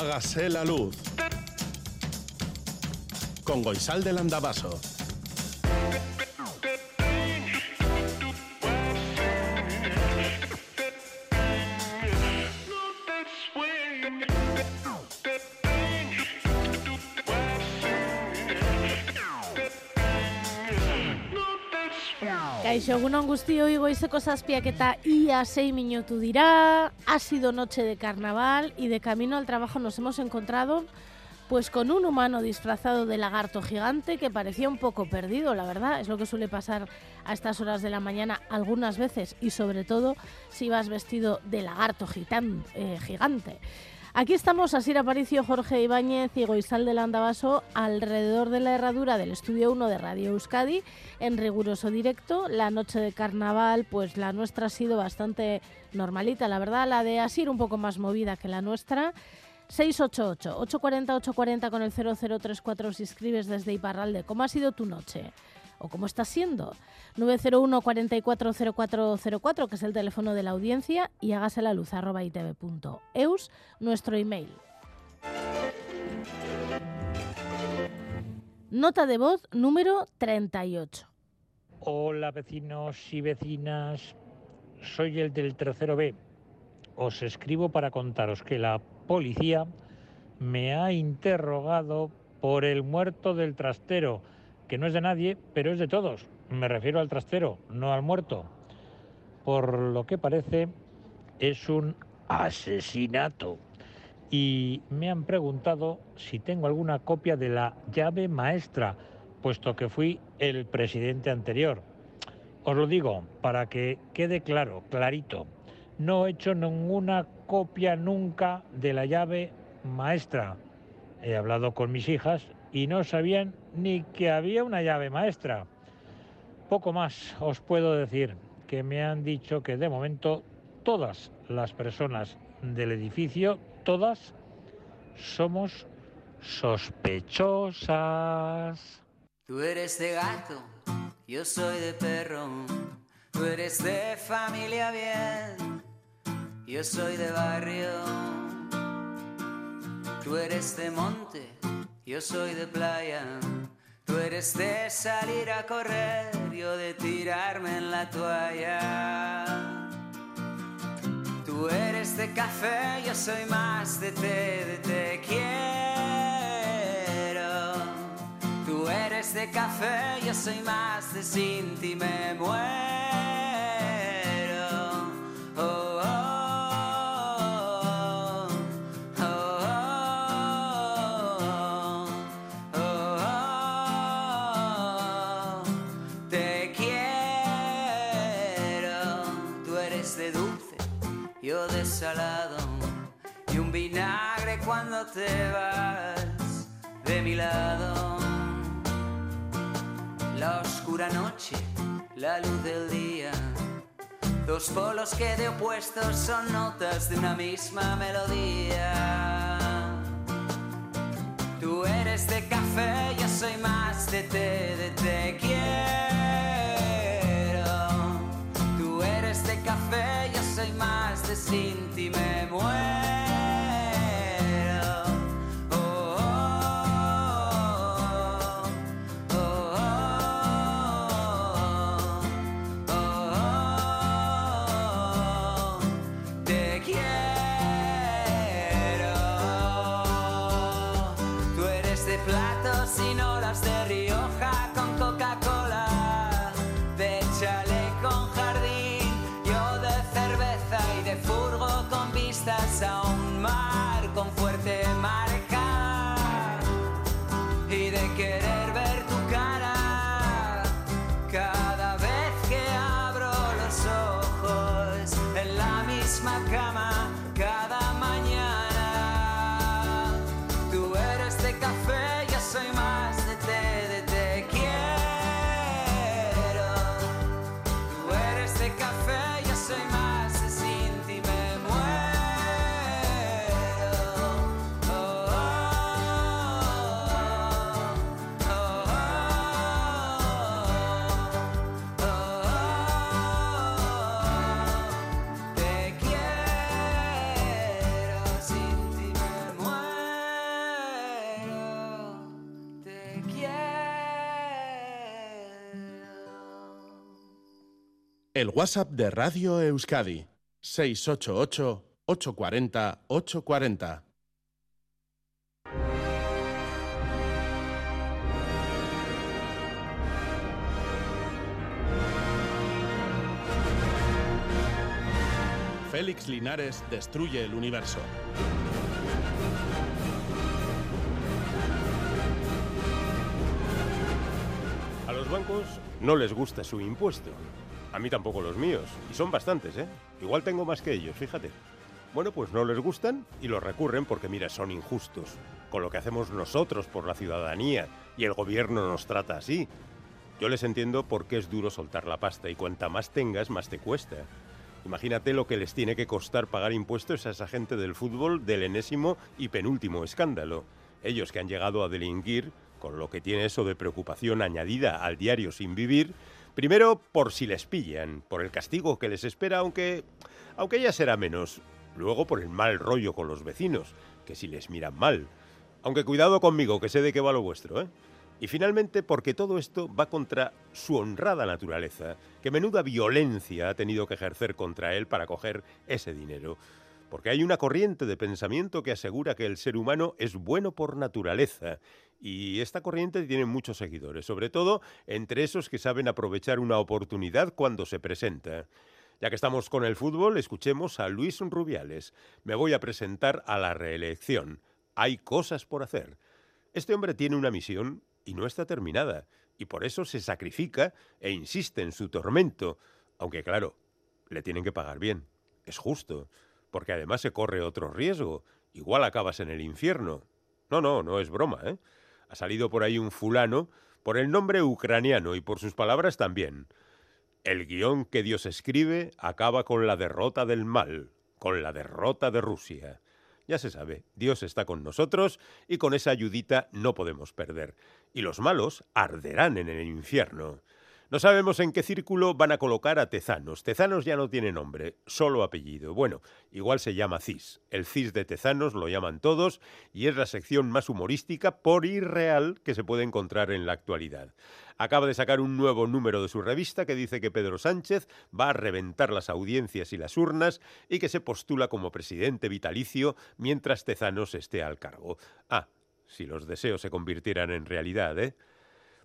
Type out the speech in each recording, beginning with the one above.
Hágase la luz. Con Goisal del Andabaso. Kaixo, egun guztioi goizeko zazpiak eta ia sei minutu dira. Ha sido noche de carnaval y de camino al trabajo nos hemos encontrado pues con un humano disfrazado de lagarto gigante que parecía un poco perdido, la verdad. Es lo que suele pasar a estas horas de la mañana algunas veces y sobre todo si vas vestido de lagarto gitán, eh, gigante. Aquí estamos, Asir Aparicio, Jorge Ibáñez y Goizal del Andabaso alrededor de la herradura del Estudio 1 de Radio Euskadi en riguroso directo. La noche de carnaval, pues la nuestra ha sido bastante normalita, la verdad. La de Asir un poco más movida que la nuestra. 688-840-840 con el 0034 si escribes desde Iparralde. ¿Cómo ha sido tu noche? ¿O cómo está siendo? 901 440404, que es el teléfono de la audiencia, y hágase la luz itv.eus, nuestro email. Nota de voz número 38. Hola vecinos y vecinas, soy el del tercero B. Os escribo para contaros que la policía me ha interrogado por el muerto del trastero, que no es de nadie, pero es de todos. Me refiero al trastero, no al muerto. Por lo que parece, es un asesinato. Y me han preguntado si tengo alguna copia de la llave maestra, puesto que fui el presidente anterior. Os lo digo para que quede claro, clarito. No he hecho ninguna copia nunca de la llave maestra. He hablado con mis hijas y no sabían ni que había una llave maestra. Poco más os puedo decir que me han dicho que de momento todas las personas del edificio, todas, somos sospechosas. Tú eres de gato, yo soy de perro. Tú eres de familia bien, yo soy de barrio. Tú eres de monte, yo soy de playa. Tú eres de salir a correr, yo de tirarme en la toalla. Tú eres de café, yo soy más de té, de te quiero. Tú eres de café, yo soy más de sin ti me muero. Te vas de mi lado. La oscura noche, la luz del día, dos polos que de opuestos son notas de una misma melodía. Tú eres de café, yo soy más de té, de te quiero. Tú eres de café, yo soy más de sin ti me muero. El WhatsApp de Radio Euskadi, 688-840-840. Félix Linares destruye el universo. A los bancos no les gusta su impuesto. A mí tampoco los míos. Y son bastantes, ¿eh? Igual tengo más que ellos, fíjate. Bueno, pues no les gustan y los recurren porque, mira, son injustos. Con lo que hacemos nosotros por la ciudadanía y el gobierno nos trata así. Yo les entiendo porque es duro soltar la pasta y cuanta más tengas, más te cuesta. Imagínate lo que les tiene que costar pagar impuestos a esa gente del fútbol del enésimo y penúltimo escándalo. Ellos que han llegado a delinquir, con lo que tiene eso de preocupación añadida al diario sin vivir, primero por si les pillan, por el castigo que les espera, aunque, aunque ya será menos. Luego por el mal rollo con los vecinos, que si les miran mal. Aunque cuidado conmigo, que sé de qué va lo vuestro, ¿eh? Y finalmente porque todo esto va contra su honrada naturaleza, que menuda violencia ha tenido que ejercer contra él para coger ese dinero. Porque hay una corriente de pensamiento que asegura que el ser humano es bueno por naturaleza. Y esta corriente tiene muchos seguidores, sobre todo entre esos que saben aprovechar una oportunidad cuando se presenta. Ya que estamos con el fútbol, escuchemos a Luis Rubiales. Me voy a presentar a la reelección. Hay cosas por hacer. Este hombre tiene una misión y no está terminada, y por eso se sacrifica e insiste en su tormento, aunque claro, le tienen que pagar bien. Es justo, porque además se corre otro riesgo. Igual acabas en el infierno. No, no, no es broma, ¿eh? Ha salido por ahí un fulano, por el nombre ucraniano y por sus palabras también. El guion que Dios escribe acaba con la derrota del mal, con la derrota de Rusia. Ya se sabe, Dios está con nosotros y con esa ayudita no podemos perder. Y los malos arderán en el infierno. No sabemos en qué círculo van a colocar a Tezanos. Tezanos ya no tiene nombre, solo apellido. Bueno, igual se llama CIS. El CIS de Tezanos lo llaman todos y es la sección más humorística por irreal que se puede encontrar en la actualidad. Acaba de sacar un nuevo número de su revista que dice que Pedro Sánchez va a reventar las audiencias y las urnas y que se postula como presidente vitalicio mientras Tezanos esté al cargo. Ah, si los deseos se convirtieran en realidad, ¿eh?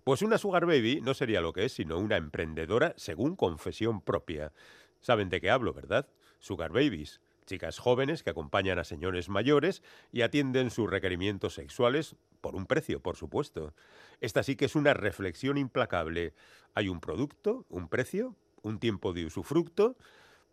Pues una Sugar Baby no sería lo que es, sino una emprendedora según confesión propia. Saben de qué hablo, ¿verdad? Sugar Babies, chicas jóvenes que acompañan a señores mayores y atienden sus requerimientos sexuales por un precio, por supuesto. Esta sí que es una reflexión implacable. Hay un producto, un precio, un tiempo de usufructo,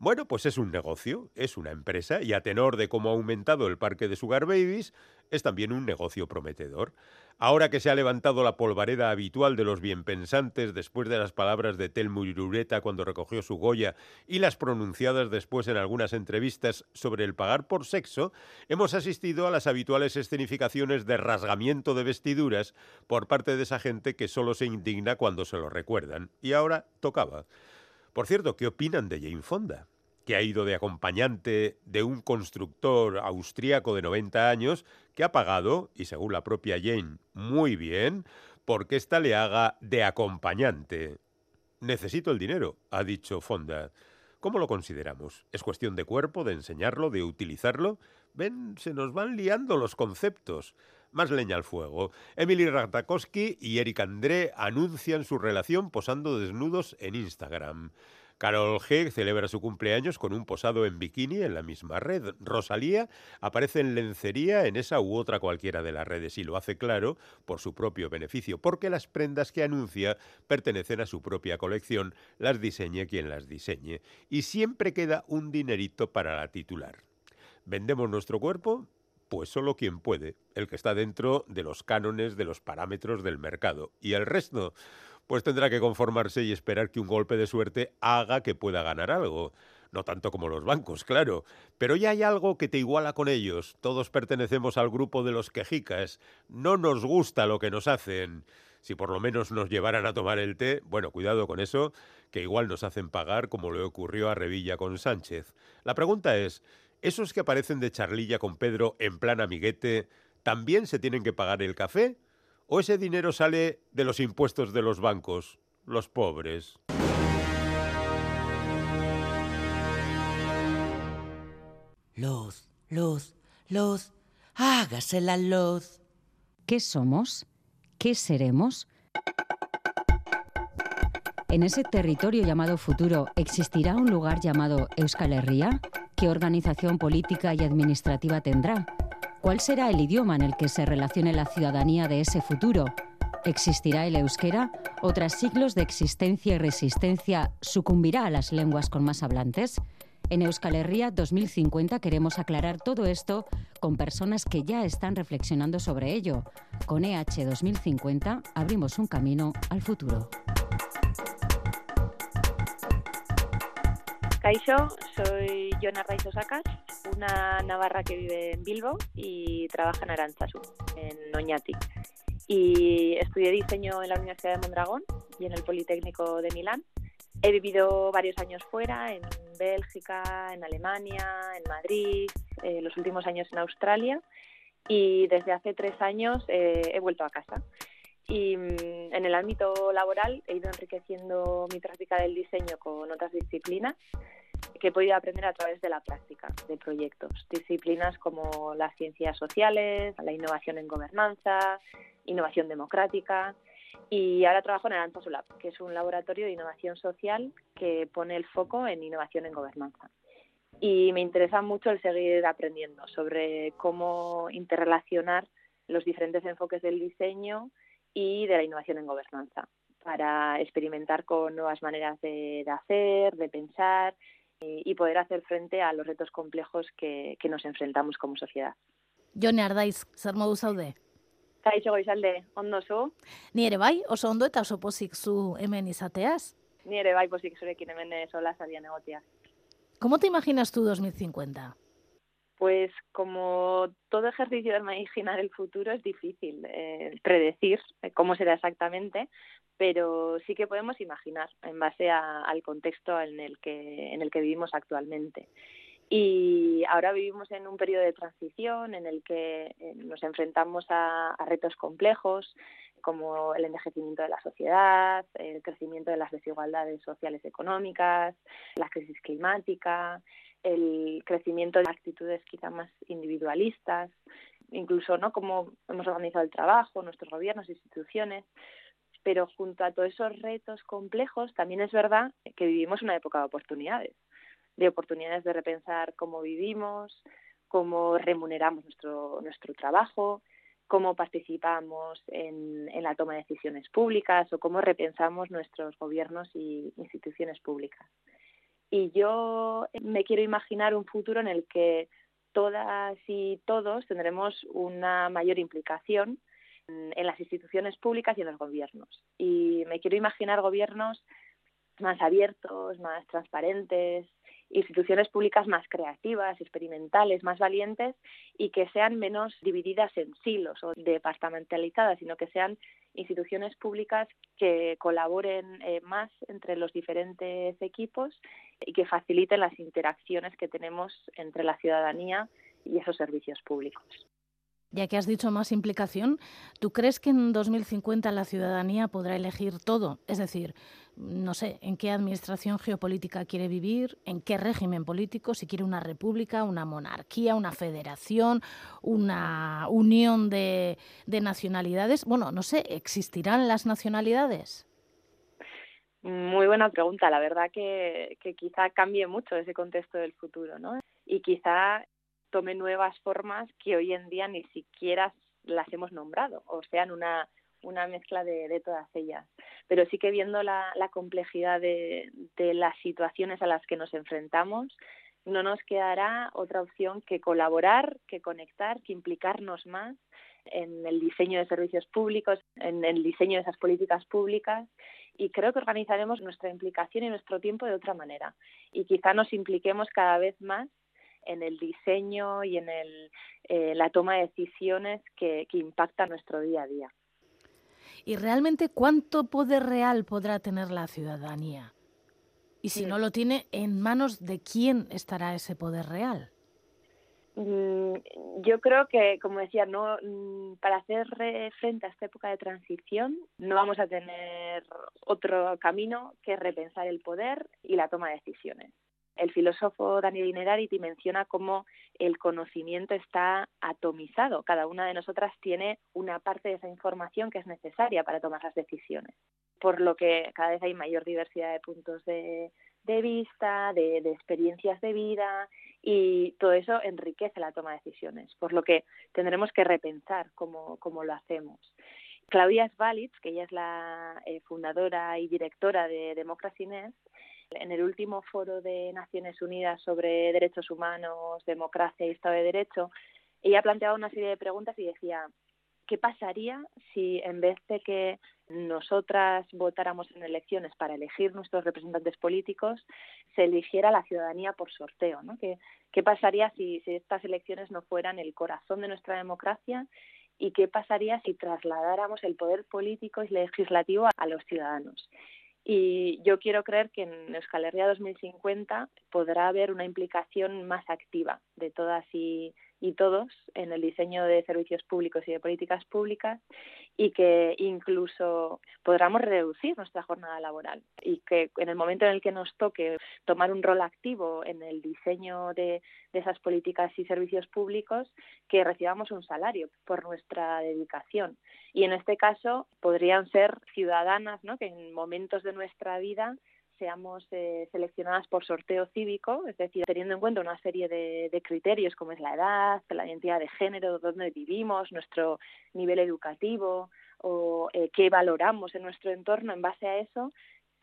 bueno, pues es un negocio, es una empresa y a tenor de cómo ha aumentado el parque de Sugar Babies, es también un negocio prometedor. Ahora que se ha levantado la polvareda habitual de los bienpensantes después de las palabras de Telmo Irureta cuando recogió su Goya y las pronunciadas después en algunas entrevistas sobre el pagar por sexo, hemos asistido a las habituales escenificaciones de rasgamiento de vestiduras por parte de esa gente que solo se indigna cuando se lo recuerdan. Y ahora tocaba. Por cierto, ¿qué opinan de Jane Fonda? Que ha ido de acompañante de un constructor austríaco de 90 años que ha pagado, y según la propia Jane, muy bien, porque ésta le haga de acompañante. Necesito el dinero, ha dicho Fonda. ¿Cómo lo consideramos? ¿Es cuestión de cuerpo, de enseñarlo, de utilizarlo? Ven, se nos van liando los conceptos. Más leña al fuego. Emily Ratakowski y Eric André anuncian su relación posando desnudos en Instagram. Carol G celebra su cumpleaños con un posado en bikini en la misma red. Rosalía aparece en lencería en esa u otra cualquiera de las redes y lo hace claro por su propio beneficio, porque las prendas que anuncia pertenecen a su propia colección, las diseñe quien las diseñe. Y siempre queda un dinerito para la titular. ¿Vendemos nuestro cuerpo? Pues solo quien puede, el que está dentro de los cánones, de los parámetros del mercado. ¿Y el resto? Pues tendrá que conformarse y esperar que un golpe de suerte haga que pueda ganar algo. No tanto como los bancos, claro, pero ya hay algo que te iguala con ellos. Todos pertenecemos al grupo de los quejicas. No nos gusta lo que nos hacen. Si por lo menos nos llevaran a tomar el té, bueno, cuidado con eso, que igual nos hacen pagar como le ocurrió a Revilla con Sánchez. La pregunta es, ¿esos que aparecen de charlilla con Pedro en plan amiguete, también se tienen que pagar el café? o ese dinero sale de los impuestos de los bancos, los pobres. Luz, luz, luz, hágase la luz. ¿Qué somos? ¿Qué seremos? ¿En ese territorio llamado futuro existirá un lugar llamado Euskal Herria? ¿Qué organización política y administrativa tendrá? ¿Cuál será el idioma en el que se relacione la ciudadanía de ese futuro? ¿Existirá el euskera? ¿O tras siglos de existencia y resistencia sucumbirá a las lenguas con más hablantes? En Euskal Herria 2050 queremos aclarar todo esto con personas que ya están reflexionando sobre ello. Con EH 2050 abrimos un camino al futuro. Caixo, soy Yona Raiz Osacas, una navarra que vive en Bilbo y trabaja en Aranzazu, en Oñati. Y estudié diseño en la Universidad de Mondragón y en el Politécnico de Milán. He vivido varios años fuera, en Bélgica, en Alemania, en Madrid, eh, los últimos años en Australia y desde hace tres años eh, he vuelto a casa. Y mm, en el ámbito laboral he ido enriqueciendo mi práctica del diseño con otras disciplinas que he podido aprender a través de la práctica de proyectos. Disciplinas como las ciencias sociales, la innovación en gobernanza, innovación democrática. Y ahora trabajo en Aranza Lab, que es un laboratorio de innovación social que pone el foco en innovación en gobernanza. Y me interesa mucho el seguir aprendiendo sobre cómo interrelacionar los diferentes enfoques del diseño y de la innovación en gobernanza para experimentar con nuevas maneras de, hacer, de pensar y, poder hacer frente a los retos complejos que, que nos enfrentamos como sociedad. Jone Ardaiz, zer modu zaude? Kaixo goizalde, ondo zu? Ni ere bai, oso ondo eta oso pozik zu hemen izateaz. Ni ere bai pozik zurekin hemen sola zarian egotia. ¿Cómo te imaginas tú 2050? Pues como todo ejercicio de imaginar el futuro es difícil eh, predecir eh, cómo será exactamente, pero sí que podemos imaginar en base al contexto en el que en el que vivimos actualmente. Y ahora vivimos en un periodo de transición en el que eh, nos enfrentamos a, a retos complejos como el envejecimiento de la sociedad, el crecimiento de las desigualdades sociales y económicas, la crisis climática, el crecimiento de actitudes quizá más individualistas, incluso no cómo hemos organizado el trabajo, nuestros gobiernos, instituciones, pero junto a todos esos retos complejos también es verdad que vivimos una época de oportunidades, de oportunidades de repensar cómo vivimos, cómo remuneramos nuestro, nuestro trabajo, cómo participamos en, en, la toma de decisiones públicas o cómo repensamos nuestros gobiernos y instituciones públicas. Y yo me quiero imaginar un futuro en el que todas y todos tendremos una mayor implicación en las instituciones públicas y en los gobiernos. Y me quiero imaginar gobiernos más abiertos, más transparentes, instituciones públicas más creativas, experimentales, más valientes y que sean menos divididas en silos o departamentalizadas, sino que sean instituciones públicas que colaboren eh, más entre los diferentes equipos y que faciliten las interacciones que tenemos entre la ciudadanía y esos servicios públicos. Ya que has dicho más implicación, ¿tú crees que en 2050 la ciudadanía podrá elegir todo? Es decir, no sé, en qué administración geopolítica quiere vivir, en qué régimen político, si quiere una república, una monarquía, una federación, una unión de, nacionalidades. Bueno, no sé, ¿existirán las nacionalidades? Muy buena pregunta. La verdad que, que quizá cambie mucho ese contexto del futuro, ¿no? Y quizá tome nuevas formas que hoy en día ni siquiera las hemos nombrado o sean una una mezcla de, todas ellas. Pero sí que viendo la, complejidad de, las situaciones a las que nos enfrentamos, no nos quedará otra opción que colaborar, que conectar, que implicarnos más en el diseño de servicios públicos, en el diseño de esas políticas públicas y creo que organizaremos nuestra implicación y nuestro tiempo de otra manera y quizá nos impliquemos cada vez más en el diseño y en el, eh, la toma de decisiones que, que impactan nuestro día a día y realmente cuánto poder real podrá tener la ciudadanía. Y si no lo tiene, ¿en manos de quién estará ese poder real? Mm, yo creo que, como decía, no mm, para hacer frente a esta época de transición no vamos a tener otro camino que repensar el poder y la toma de decisiones. El filósofo Daniel Inerarity menciona cómo el conocimiento está atomizado. Cada una de nosotras tiene una parte de esa información que es necesaria para tomar las decisiones. Por lo que cada vez hay mayor diversidad de puntos de, vista, de, experiencias de vida y todo eso enriquece la toma de decisiones. Por lo que tendremos que repensar cómo, cómo lo hacemos. Claudia Svalitz, que ella es la eh, fundadora y directora de Democracy Nest, en el último foro de Naciones Unidas sobre derechos humanos, democracia y Estado de Derecho, ella planteaba una serie de preguntas y decía, ¿qué pasaría si en vez de que nosotras votáramos en elecciones para elegir nuestros representantes políticos, se eligiera la ciudadanía por sorteo? ¿no? ¿Qué, ¿Qué pasaría si, si estas elecciones no fueran el corazón de nuestra democracia y qué pasaría si trasladáramos el poder político y legislativo a los ciudadanos. Y yo quiero creer que en Euskal Herria 2050 podrá haber una implicación más activa de todas y y todos en el diseño de servicios públicos y de políticas públicas y que incluso podamos reducir nuestra jornada laboral y que en el momento en el que nos toque tomar un rol activo en el diseño de, esas políticas y servicios públicos, que recibamos un salario por nuestra dedicación. Y en este caso podrían ser ciudadanas ¿no? que en momentos de nuestra vida seamos eh, seleccionadas por sorteo cívico, es decir, teniendo en cuenta una serie de, criterios como es la edad, la identidad de género, dónde vivimos, nuestro nivel educativo o eh, qué valoramos en nuestro entorno en base a eso,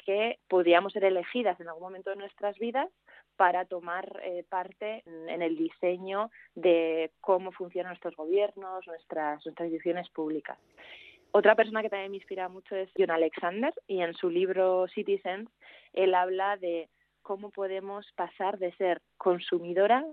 que podríamos ser elegidas en algún momento de nuestras vidas para tomar eh, parte en, el diseño de cómo funcionan nuestros gobiernos, nuestras, nuestras instituciones públicas. Otra persona que también me inspira mucho es John Alexander y en su libro Citizens él habla de cómo podemos pasar de ser consumidoras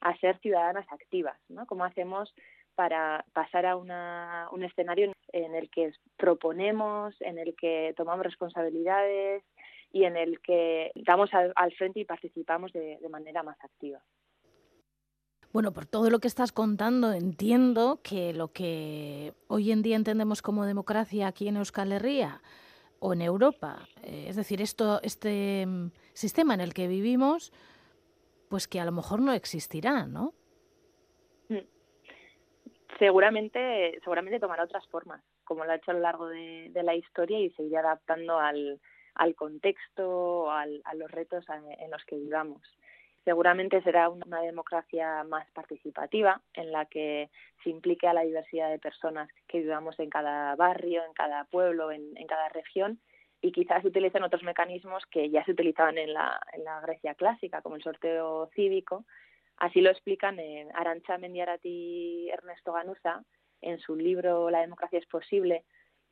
a ser ciudadanas activas, ¿no? Cómo hacemos para pasar a un escenario en el que proponemos, en el que tomamos responsabilidades y en el que damos al, frente y participamos de manera más activa. Bueno, por todo lo que estás contando, entiendo que lo que hoy en día entendemos como democracia aquí en Euskal Herria o en Europa, eh, es decir, esto, este mm, sistema en el que vivimos, pues que a lo mejor no existirá, ¿no? Mm. Seguramente, seguramente tomará otras formas, como lo ha hecho a lo largo de, la historia y seguirá adaptando al, al contexto, al, a los retos en los que vivamos seguramente será una democracia más participativa en la que se implique a la diversidad de personas que vivamos en cada barrio, en cada pueblo, en, cada región y quizás se utilicen otros mecanismos que ya se utilizaban en la, en la Grecia clásica, como el sorteo cívico. Así lo explican en Arancha Mendiarati y Ernesto Ganuza en su libro La democracia es posible.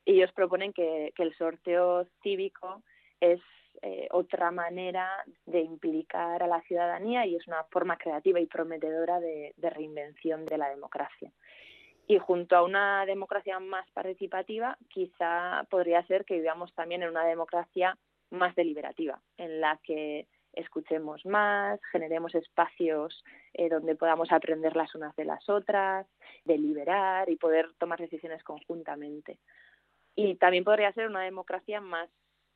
Ellos proponen que, que el sorteo cívico es eh, otra manera de implicar a la ciudadanía y es una forma creativa y prometedora de, reinvención de la democracia. Y junto a una democracia más participativa, quizá podría ser que vivamos también en una democracia más deliberativa, en la que escuchemos más, generemos espacios eh, donde podamos aprender las unas de las otras, deliberar y poder tomar decisiones conjuntamente. Y también podría ser una democracia más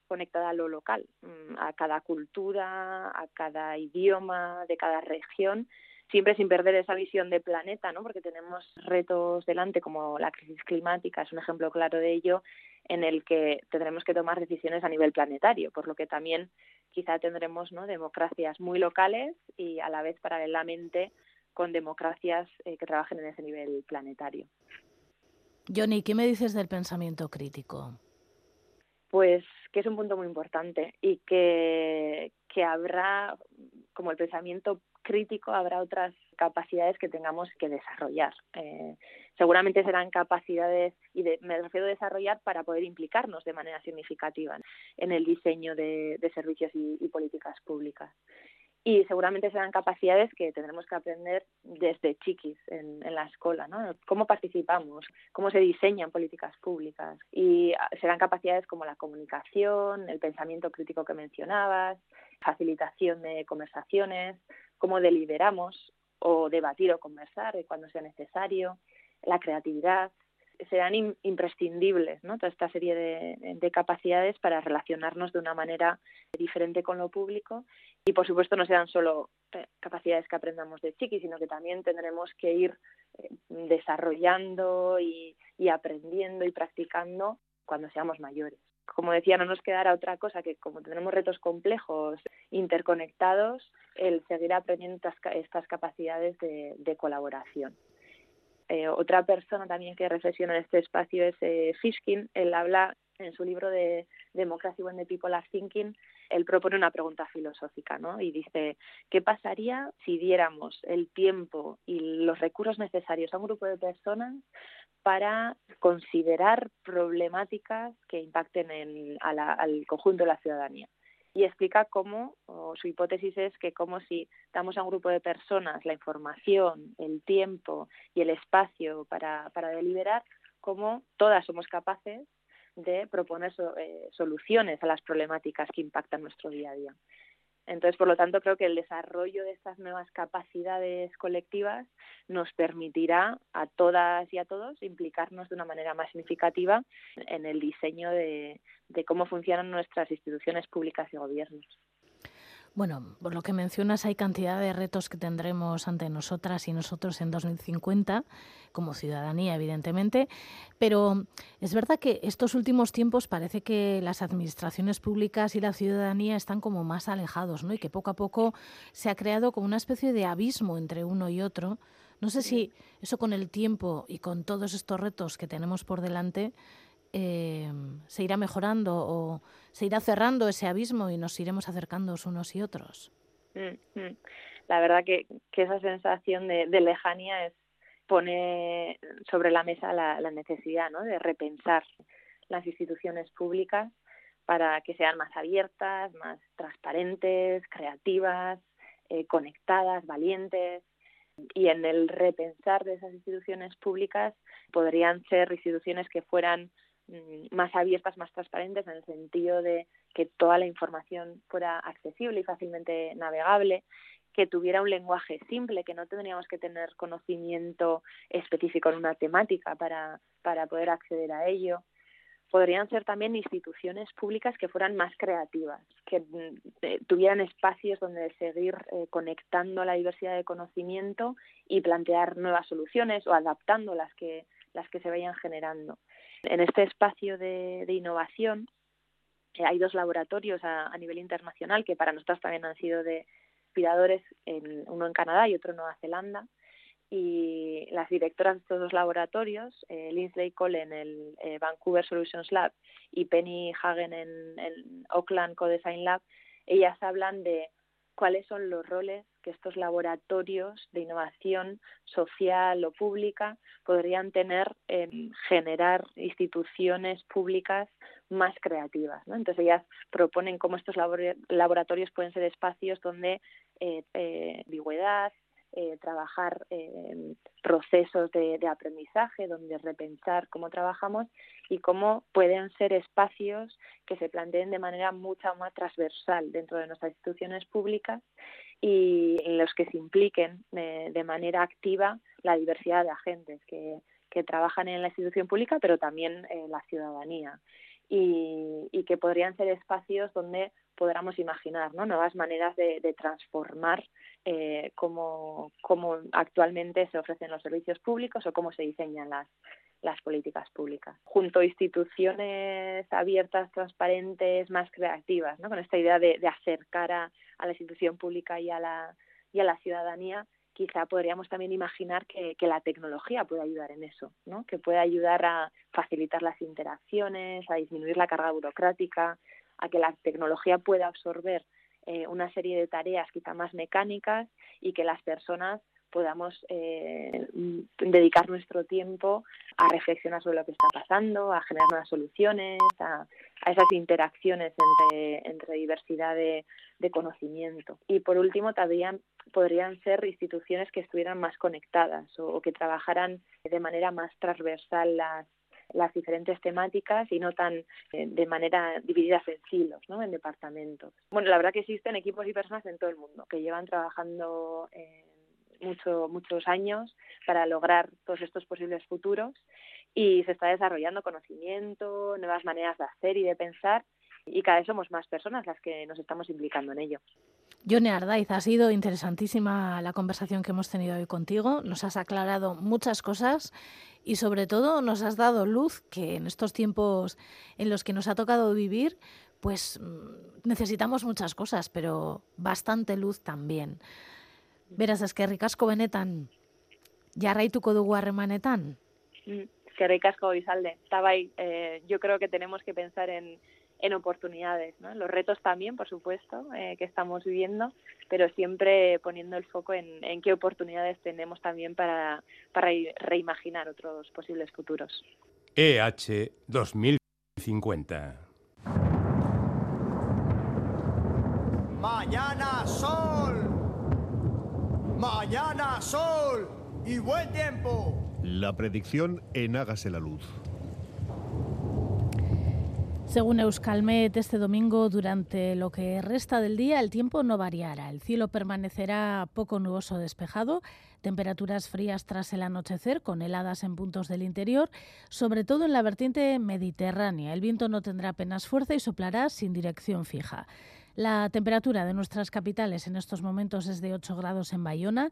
conectada a lo local, mm, a cada cultura, a cada idioma de cada región, siempre sin perder esa visión de planeta, ¿no? Porque tenemos retos delante como la crisis climática, es un ejemplo claro de ello, en el que tendremos que tomar decisiones a nivel planetario, por lo que también quizá tendremos democracias muy locales y a la vez paralelamente con democracias eh, que trabajen en ese nivel planetario. Johnny, ¿qué me dices del pensamiento crítico? Pues que es un punto muy importante y que, que habrá, como el pensamiento crítico, habrá otras capacidades que tengamos que desarrollar. Eh, seguramente serán capacidades, y me refiero a desarrollar para poder implicarnos de manera significativa en el diseño de, servicios y, políticas públicas y seguramente serán capacidades que tendremos que aprender desde chiquis en, la escuela, ¿no? Cómo participamos, cómo se diseñan políticas públicas y ah, serán capacidades como la comunicación, el pensamiento crítico que mencionabas, facilitación de conversaciones, cómo deliberamos o debatir o conversar cuando sea necesario, la creatividad, serán imprescindibles, ¿no? Toda esta serie de, capacidades para relacionarnos de una manera diferente con lo público y, por supuesto, no serán solo eh, capacidades que aprendamos de chiqui, sino que también tendremos que ir eh, desarrollando y, y aprendiendo y practicando cuando seamos mayores como decía, no nos quedará otra cosa que como tenemos retos complejos, interconectados, el seguir aprendiendo estas, capacidades de, colaboración. Eh, otra persona también que reflexiona en este espacio es eh, Fishkin. Él habla en su libro de Democracy when the People are Thinking, él propone una pregunta filosófica, ¿no? Y dice, ¿qué pasaría si diéramos el tiempo y los recursos necesarios a un grupo de personas para considerar problemáticas que impacten en, al conjunto de la ciudadanía. Y explica cómo, su hipótesis es que como si damos a un grupo de personas la información, el tiempo y el espacio para, para deliberar, cómo todas somos capaces de proponer eh, soluciones a las problemáticas que impactan nuestro día a día. Entonces, por lo tanto, creo que el desarrollo de estas nuevas capacidades colectivas nos permitirá a todas y a todos implicarnos de una manera más significativa en el diseño de cómo funcionan nuestras instituciones públicas y gobiernos. Bueno, por lo que mencionas, hay cantidad de retos que tendremos ante nosotras y nosotros en 2050, como ciudadanía, evidentemente, pero es verdad que estos últimos tiempos parece que las administraciones públicas y la ciudadanía están como más alejados, ¿no? Y que poco a poco se ha creado como una especie de abismo entre uno y otro. No sé si eso con el tiempo y con todos estos retos que tenemos por delante eh, se irá mejorando o se irá cerrando ese abismo y nos iremos acercando unos y otros. Mm, mm. La verdad que, esa sensación de, lejanía es pone sobre la mesa la, necesidad ¿no? de repensar las instituciones públicas para que sean más abiertas, más transparentes, creativas, eh, conectadas, valientes. Y en el repensar de esas instituciones públicas podrían ser instituciones que fueran más abiertas, más transparentes, en el sentido de que toda la información fuera accesible y fácilmente navegable, que tuviera un lenguaje simple, que no tendríamos que tener conocimiento específico en una temática para, para poder acceder a ello. Podrían ser también instituciones públicas que fueran más creativas, que mm, eh, tuvieran espacios donde seguir eh, conectando la diversidad de conocimiento y plantear nuevas soluciones o adaptando las que, las que se vayan generando. En este espacio de, innovación eh, hay dos laboratorios a, nivel internacional que para nosotros también han sido de inspiradores, uno en Canadá y otro en Nueva Zelanda. Y las directoras de estos dos laboratorios, eh, Lindsay Cole en el eh, Vancouver Solutions Lab y Penny Hagen en el Auckland Co-Design Lab, ellas hablan de cuáles son los roles que estos laboratorios de innovación social o pública podrían tener en generar instituciones públicas más creativas. Entonces ellas proponen cómo estos laboratorios pueden ser espacios donde eh, eh, ambigüedad, eh, trabajar en procesos de, aprendizaje, donde repensar cómo trabajamos y cómo pueden ser espacios que se planteen de manera mucho más transversal dentro de nuestras instituciones públicas y en los que se impliquen de manera activa la diversidad de agentes que, que trabajan en la institución pública, pero también en la ciudadanía. Y, y, que podrían ser espacios donde podamos imaginar ¿no? nuevas maneras de, transformar eh, cómo, actualmente se ofrecen los servicios públicos o cómo se diseñan las, las políticas públicas. Junto a instituciones abiertas, transparentes, más creativas, ¿no? con esta idea de, acercar a, la institución pública y a la, y a la ciudadanía, quizá podríamos también imaginar que, que, la tecnología puede ayudar en eso, ¿no? que puede ayudar a facilitar las interacciones, a disminuir la carga burocrática, a que la tecnología pueda absorber eh, una serie de tareas quizá más mecánicas y que las personas podamos eh, dedicar nuestro tiempo a reflexionar sobre lo que está pasando, a generar nuevas soluciones, a, esas interacciones entre, diversidad de, conocimiento. Y por último, también podrían ser instituciones que estuvieran más conectadas o que trabajaran de manera más transversal las, las diferentes temáticas y no tan eh, de manera divididas en silos, ¿no? en departamentos. Bueno, la verdad que existen equipos y personas en todo el mundo que llevan trabajando mucho, muchos años para lograr todos estos posibles futuros y se está desarrollando conocimiento, nuevas maneras de hacer y de pensar y cada vez somos más personas las que nos estamos implicando en ello. Johnny Ardaiz, ha sido interesantísima la conversación que hemos tenido hoy contigo. Nos has aclarado muchas cosas y sobre todo nos has dado luz que en estos tiempos en los que nos ha tocado vivir, pues mm, necesitamos muchas cosas, pero bastante luz también. Beraz, eskerrik asko benetan, jarraituko dugu harremanetan. Mm, eskerrik asko izalde. Eta bai, eh, yo creo que tenemos que pensar en, en oportunidades, ¿no? Los retos también, por supuesto, eh, que estamos viviendo, pero siempre poniendo el foco en, en qué oportunidades tenemos también para, para reimaginar otros posibles futuros. EH 2050. Mañana. Mañana sol y buen tiempo. La predicción en Hágase la Luz. Según Euskalmet, este domingo, durante lo que resta del día, el tiempo no variará. El cielo permanecerá poco nuboso despejado, temperaturas frías tras el anochecer, con heladas en puntos del interior, sobre todo en la vertiente mediterránea. El viento no tendrá apenas fuerza y soplará sin dirección fija. La temperatura de nuestras capitales en estos momentos es de 8 grados en Bayona,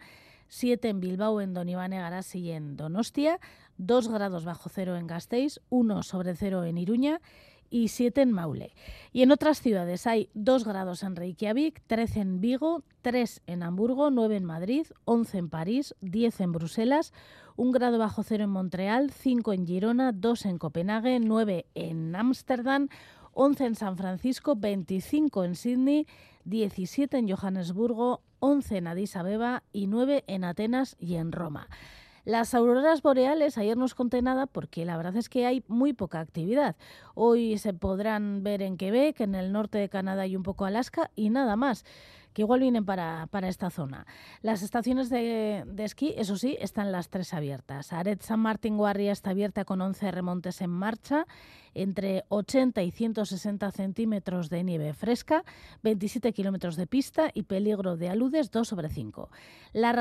7 en Bilbao, en Donibane, Garasi y en Donostia, 2 grados bajo cero en Gasteiz, 1 sobre cero en Iruña y 7 en Maule. Y en otras ciudades hay 2 grados en Reykjavik, 13 en Vigo, 3 en Hamburgo, 9 en Madrid, 11 en París, 10 en Bruselas, 1 grado bajo cero en Montreal, 5 en Girona, 2 en Copenhague, 9 en Ámsterdam, 11 en San Francisco, 25 en Sydney, 17 en Johannesburgo, 11 en Addis Abeba y 9 en Atenas y en Roma. Las auroras boreales, ayer nos conté nada porque la verdad es que hay muy poca actividad. Hoy se podrán ver en Quebec, en el norte de Canadá y un poco Alaska y nada más que igual vienen para, para esta zona. Las estaciones de, de, esquí, eso sí, están las tres abiertas. Aret San Martín Guarria está abierta con 11 remontes en marcha, entre 80 y 160 centímetros de nieve fresca, 27 kilómetros de pista y peligro de aludes 2 sobre 5. La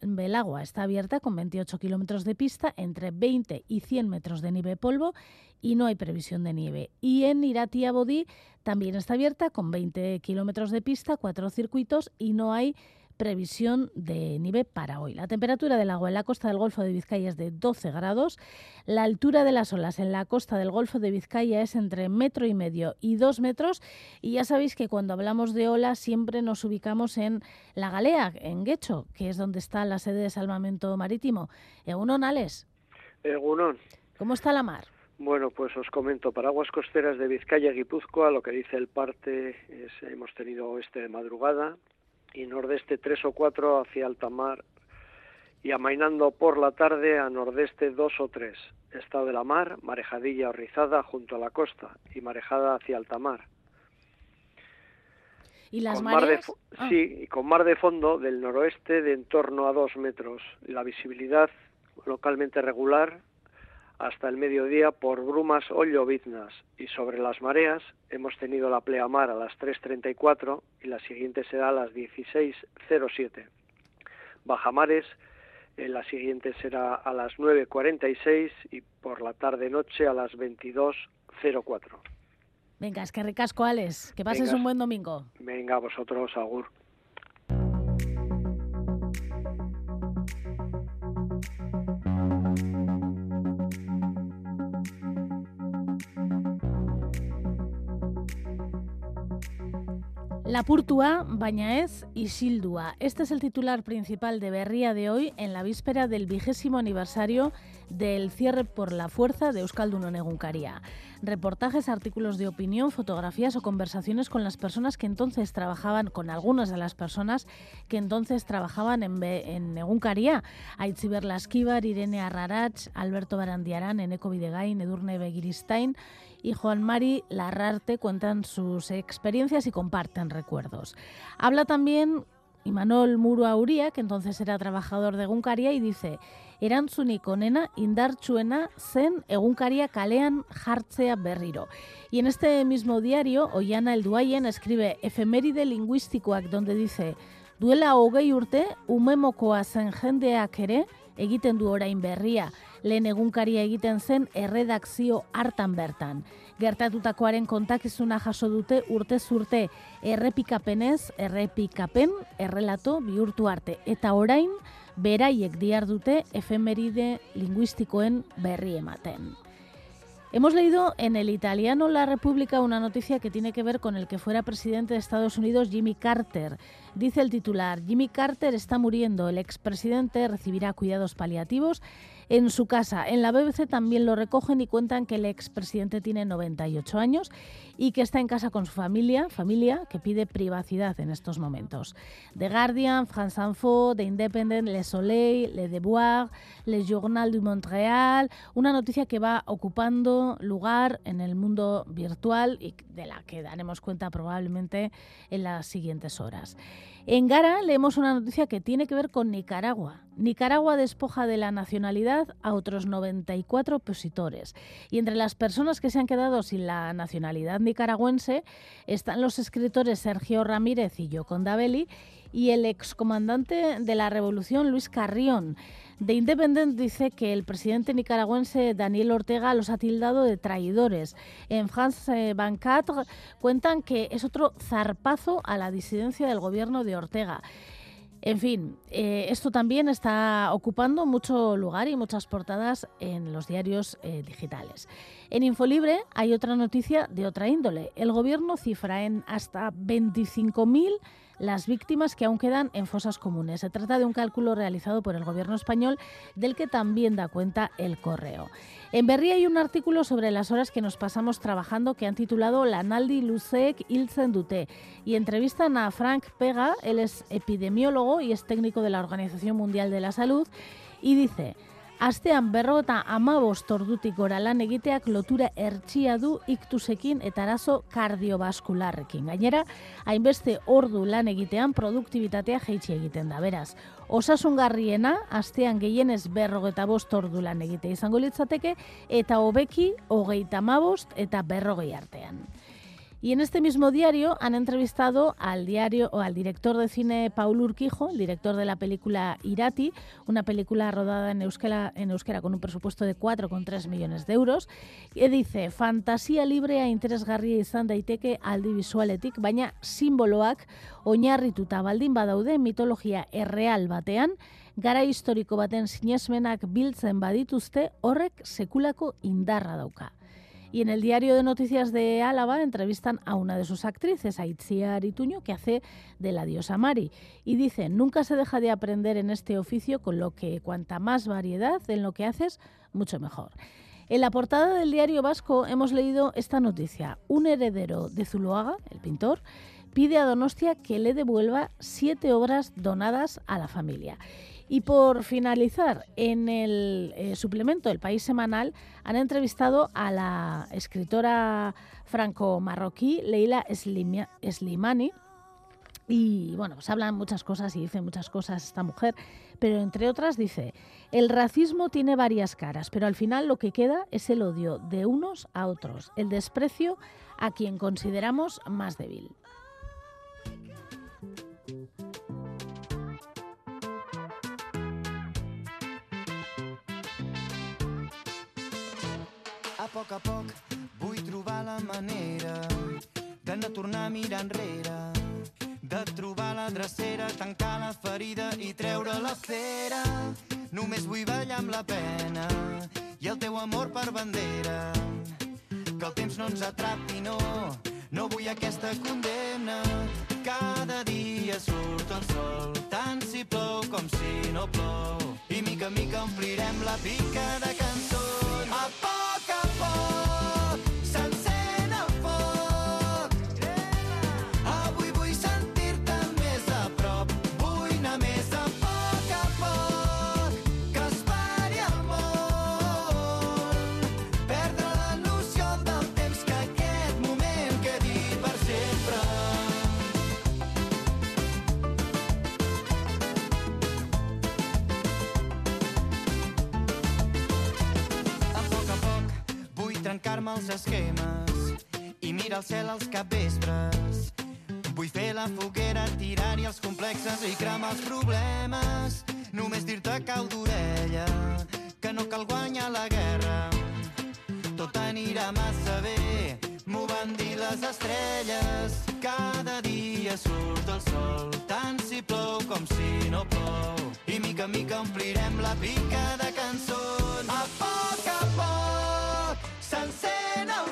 Belagua está abierta con 28 kilómetros de pista, entre 20 y 100 metros de nieve polvo y no hay previsión de nieve. Y en Irati Abodí también está abierta con 20 kilómetros de pista, cuatro circuitos y no hay previsión de nieve para hoy. La temperatura del agua en la costa del Golfo de Vizcaya es de 12 grados. La altura de las olas en la costa del Golfo de Vizcaya es entre metro y medio y dos metros. Y ya sabéis que cuando hablamos de olas siempre nos ubicamos en la Galea, en Guecho, que es donde está la sede de salvamento marítimo. Egunon, Ales. Egunon. ¿Cómo está la mar? Bueno, pues os comento, para aguas costeras de Vizcaya y Guipúzcoa, lo que dice el parte es hemos tenido oeste de madrugada, y nordeste 3 o 4 hacia alta mar y amainando por la tarde a nordeste 2 o 3. Estado de la mar, marejadilla o rizada junto a la costa y marejada hacia alta mar. ¿Y las con mareas? Mar de, ah. Sí, y con mar de fondo del noroeste de en torno a 2 metros. La visibilidad localmente regular hasta el mediodía por brumas o lloviznas y sobre las mareas hemos tenido la pleamar a las 3.34 y la siguiente será a las 16.07. Bajamares, eh, la siguiente será a las 9.46 y por la tarde-noche a las 22.04. Venga, es que ricasco, Alex. Que pases Venga, un buen domingo. Venga, vosotros, Agur. Lapurtua, baina ez Isildua. Este es el titular principal de Berría de hoy en la víspera del vigésimo aniversario del cierre por la fuerza de Euskaldun Egunkaria. Reportajes, artículos de opinión, fotografías o conversaciones con las personas que entonces trabajaban, con algunas de las personas que entonces trabajaban en, en Egunkaria. Aitziber Irene Arrarach, Alberto Barandiarán, Eneco Videgain, Edurne Begiristain y Juan Mari Larrarte cuentan sus experiencias y comparten recuerdos. Habla también Imanol Muro Auría, que entonces era trabajador de Egunkaria, y dice, erantzunik onena indartsuena zen egunkaria kalean jartzea berriro. Y en este mismo diario, Ollana Elduayen escribe efeméride lingüísticoak donde dice, duela hogei urte, umemokoa zen jendeak ere, egiten du orain berria, lehen egunkaria egiten zen erredakzio hartan bertan. Gertatutakoaren kontakizuna jaso dute urte zurte errepikapenez, errepikapen, errelato bihurtu arte. Eta orain, beraiek diar dute efemeride linguistikoen berri ematen. Hemos leído en el italiano La República una noticia que tiene que ver con el que fuera presidente de Estados Unidos, Jimmy Carter. Dice el titular, Jimmy Carter está muriendo, el expresidente recibirá cuidados paliativos en su casa. En la BBC también lo recogen y cuentan que el expresidente tiene 98 años y que está en casa con su familia, familia que pide privacidad en estos momentos. The Guardian, France Info, The Independent, Le Soleil, Le Devoir, Le Journal du Montréal, una noticia que va ocupando lugar en el mundo virtual y de la que daremos cuenta probablemente en las siguientes horas. En Gara leemos una noticia que tiene que ver con Nicaragua. Nicaragua despoja de la nacionalidad a otros 94 opositores. Y entre las personas que se han quedado sin la nacionalidad nicaragüense están los escritores Sergio Ramírez y Yoconda Belli y el excomandante de la revolución Luis Carrión. The Independent dice que el presidente nicaragüense Daniel Ortega los ha tildado de traidores. En France 24 cuentan que es otro zarpazo a la disidencia del gobierno de Ortega. En fin, eh, esto también está ocupando mucho lugar y muchas portadas en los diarios eh, digitales. En Infolibre hay otra noticia de otra índole. El gobierno cifra en hasta 25.000 las víctimas que aún quedan en fosas comunes. Se trata de un cálculo realizado por el gobierno español del que también da cuenta el correo. En Berri hay un artículo sobre las horas que nos pasamos trabajando que han titulado La Naldi Lusek Ilzen Dute y entrevistan a Frank Pega, él es epidemiólogo y es técnico de la Organización Mundial de la Salud y dice Astean berrota amabost ordutik gora lan egiteak lotura ertsia du iktusekin eta arazo kardiobaskularrekin. Gainera, hainbeste ordu lan egitean produktibitatea jeitsi egiten da. Beraz, osasungarriena, astean gehienez berrogeta bost ordu lan egite izango litzateke, eta hobeki hogeita amabost eta berrogei artean. Y en este mismo diario han entrevistado al diario o al director de cine Paul Urquijo, el director de la película Irati, una película rodada en euskera, en euskera con un presupuesto de 4,3 millones de euros, que dice, fantasia librea interesgarria izan daiteke aldi visualetik, baina simboloak oinarrituta baldin badaude mitologia erreal batean, gara historiko baten sinesmenak biltzen badituzte horrek sekulako indarra dauka. Y en el diario de noticias de Álava entrevistan a una de sus actrices, Aitzia Arituño, que hace de la diosa Mari. Y dice, nunca se deja de aprender en este oficio, con lo que cuanta más variedad en lo que haces, mucho mejor. En la portada del diario vasco hemos leído esta noticia. Un heredero de Zuloaga, el pintor, pide a Donostia que le devuelva siete obras donadas a la familia. Y por finalizar, en el eh, suplemento El País Semanal han entrevistado a la escritora franco-marroquí Leila Slimani. Y bueno, pues hablan muchas cosas y dice muchas cosas esta mujer, pero entre otras dice, el racismo tiene varias caras, pero al final lo que queda es el odio de unos a otros, el desprecio a quien consideramos más débil. Poc a poc vull trobar la manera de no tornar a mirar enrere, de trobar la drecera, tancar la ferida i treure la cera. Només vull ballar amb la pena i el teu amor per bandera. Que el temps no ens atrapi, no, no vull aquesta condemna. Cada dia surt el sol, tant si plou com si no plou. I mica en mica omplirem la pica de cançons. A fall. Trencar-me els esquemes i mirar al cel als capvespres. Vull fer la foguera, tirar-hi els complexes i cremar els problemes. Només dir-te cau d'orella que no cal guanyar la guerra. Tot anirà massa bé, m'ho van dir les estrelles. Cada dia surt el sol, tant si plou com si no plou. I mica en mica omplirem la pica de cançons. A poc a poc s'encén el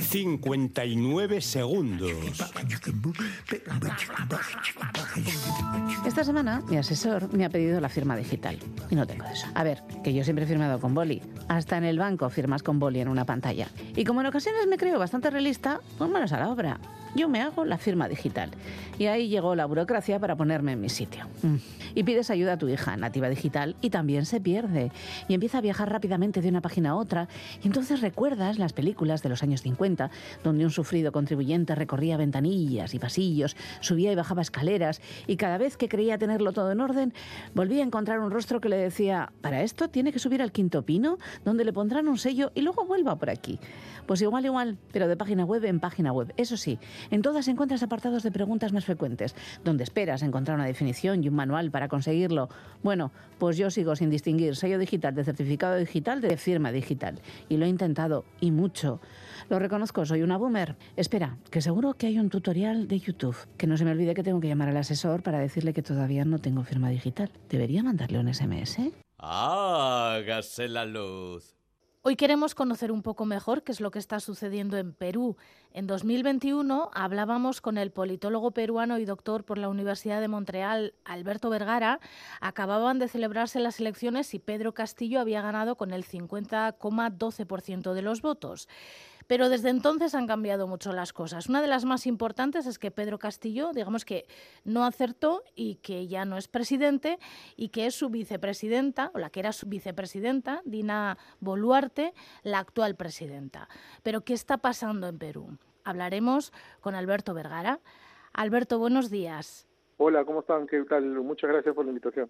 59 segundos. Esta semana mi asesor me ha pedido la firma digital y no tengo eso. A ver, que yo siempre he firmado con boli. Hasta en el banco firmas con boli en una pantalla. Y como en ocasiones me creo bastante realista, pues manos a la obra. Yo me hago la firma digital. Y ahí llegó la burocracia para ponerme en mi sitio. Mm. Y pides ayuda a tu hija, nativa digital, y también se pierde. Y empieza a viajar rápidamente de una página a otra. Y entonces recuerdas las películas de los años 50, donde un sufrido contribuyente recorría ventanillas y pasillos, subía y bajaba escaleras, y cada vez que creía tenerlo todo en orden, volvía a encontrar un rostro que le decía, para esto tiene que subir al quinto pino, donde le pondrán un sello y luego vuelva por aquí. Pues igual, igual, pero de página web en página web. Eso sí, en todas encuentras apartados de preguntas más frecuentes, donde esperas encontrar una definición y un manual para conseguirlo. Bueno, pues yo sigo sin distinguir sello digital de certificado digital de firma digital. Y lo he intentado, y mucho. Lo reconozco, soy una boomer. Espera, que seguro que hay un tutorial de YouTube. Que no se me olvide que tengo que llamar al asesor para decirle que todavía no tengo firma digital. ¿Debería mandarle un SMS? Hágase la luz. Hoy queremos conocer un poco mejor qué es lo que está sucediendo en Perú. En 2021 hablábamos con el politólogo peruano y doctor por la Universidad de Montreal, Alberto Vergara. Acababan de celebrarse las elecciones y Pedro Castillo había ganado con el 50,12% de los votos. Pero desde entonces han cambiado mucho las cosas. Una de las más importantes es que Pedro Castillo, digamos que no acertó y que ya no es presidente y que es su vicepresidenta, o la que era su vicepresidenta, Dina Boluarte, la actual presidenta. Pero ¿qué está pasando en Perú? Hablaremos con Alberto Vergara. Alberto, buenos días. Hola, ¿cómo están? ¿Qué tal? Muchas gracias por la invitación.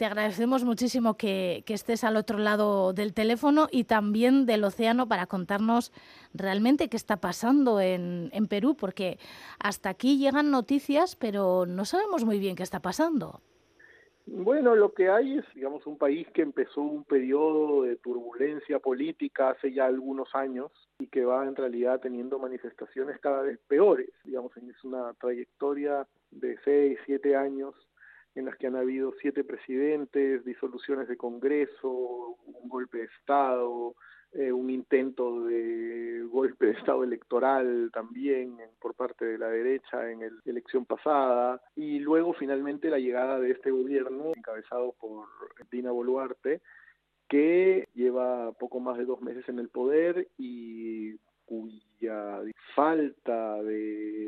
Te agradecemos muchísimo que, estés al otro lado del teléfono y también del océano para contarnos realmente qué está pasando en, en, Perú, porque hasta aquí llegan noticias, pero no sabemos muy bien qué está pasando. Bueno, lo que hay es, digamos, un país que empezó un periodo de turbulencia política hace ya algunos años y que va en realidad teniendo manifestaciones cada vez peores. Digamos, es una trayectoria de seis, siete años en las que han habido siete presidentes, disoluciones de Congreso, un golpe de Estado, eh, un intento de golpe de Estado electoral también por parte de la derecha en la elección pasada, y luego finalmente la llegada de este gobierno encabezado por Dina Boluarte, que lleva poco más de dos meses en el poder y cuya falta de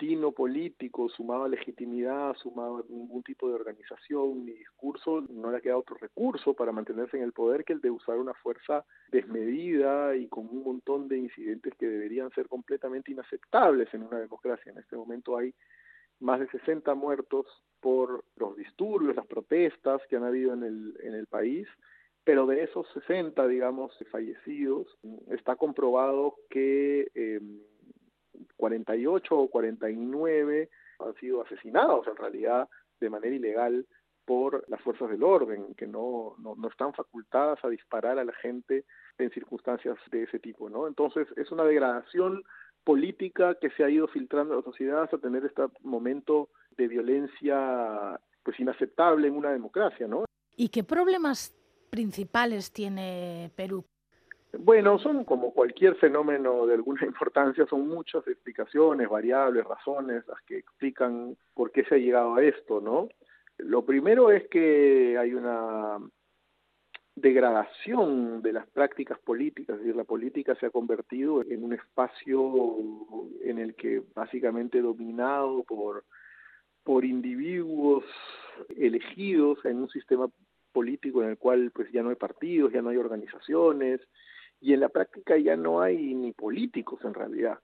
tino político, sumado a legitimidad, sumado a ningún tipo de organización ni discurso, no le ha quedado otro recurso para mantenerse en el poder que el de usar una fuerza desmedida y con un montón de incidentes que deberían ser completamente inaceptables en una democracia. En este momento hay más de 60 muertos por los disturbios, las protestas que han habido en el, en el país, pero de esos 60, digamos, fallecidos, está comprobado que eh, 48 o 49 han sido asesinados en realidad de manera ilegal por las fuerzas del orden, que no, no, no, están facultadas a disparar a la gente en circunstancias de ese tipo, ¿no? Entonces es una degradación política que se ha ido filtrando a la sociedad hasta tener este momento de violencia pues inaceptable en una democracia, ¿no? ¿Y qué problemas principales tiene Perú? Bueno, son como cualquier fenómeno de alguna importancia, son muchas explicaciones, variables, razones las que explican por qué se ha llegado a esto, ¿no? Lo primero es que hay una degradación de las prácticas políticas, es decir, la política se ha convertido en un espacio en el que básicamente dominado por, por individuos elegidos en un sistema político en el cual pues ya no hay partidos, ya no hay organizaciones y en la práctica ya no hay ni políticos en realidad